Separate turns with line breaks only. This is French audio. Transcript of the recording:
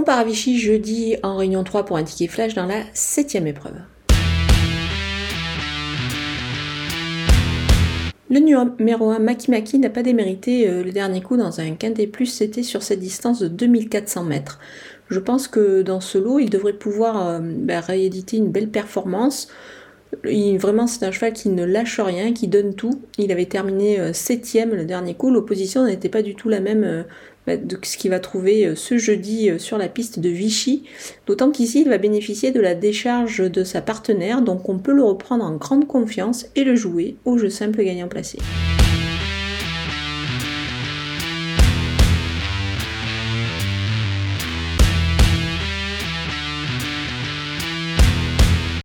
On part à Vichy jeudi en réunion 3 pour un ticket flash dans la septième épreuve. Le numéro 1 Maki Maki n'a pas démérité euh, le dernier coup dans un quintet plus, c'était sur cette distance de 2400 mètres. Je pense que dans ce lot, il devrait pouvoir euh, bah, rééditer une belle performance. Vraiment, c'est un cheval qui ne lâche rien, qui donne tout. Il avait terminé 7 euh, septième le dernier coup. L'opposition n'était pas du tout la même bah, de ce qu'il va trouver euh, ce jeudi euh, sur la piste de Vichy. D'autant qu'ici, il va bénéficier de la décharge de sa partenaire, donc on peut le reprendre en grande confiance et le jouer au jeu simple gagnant placé.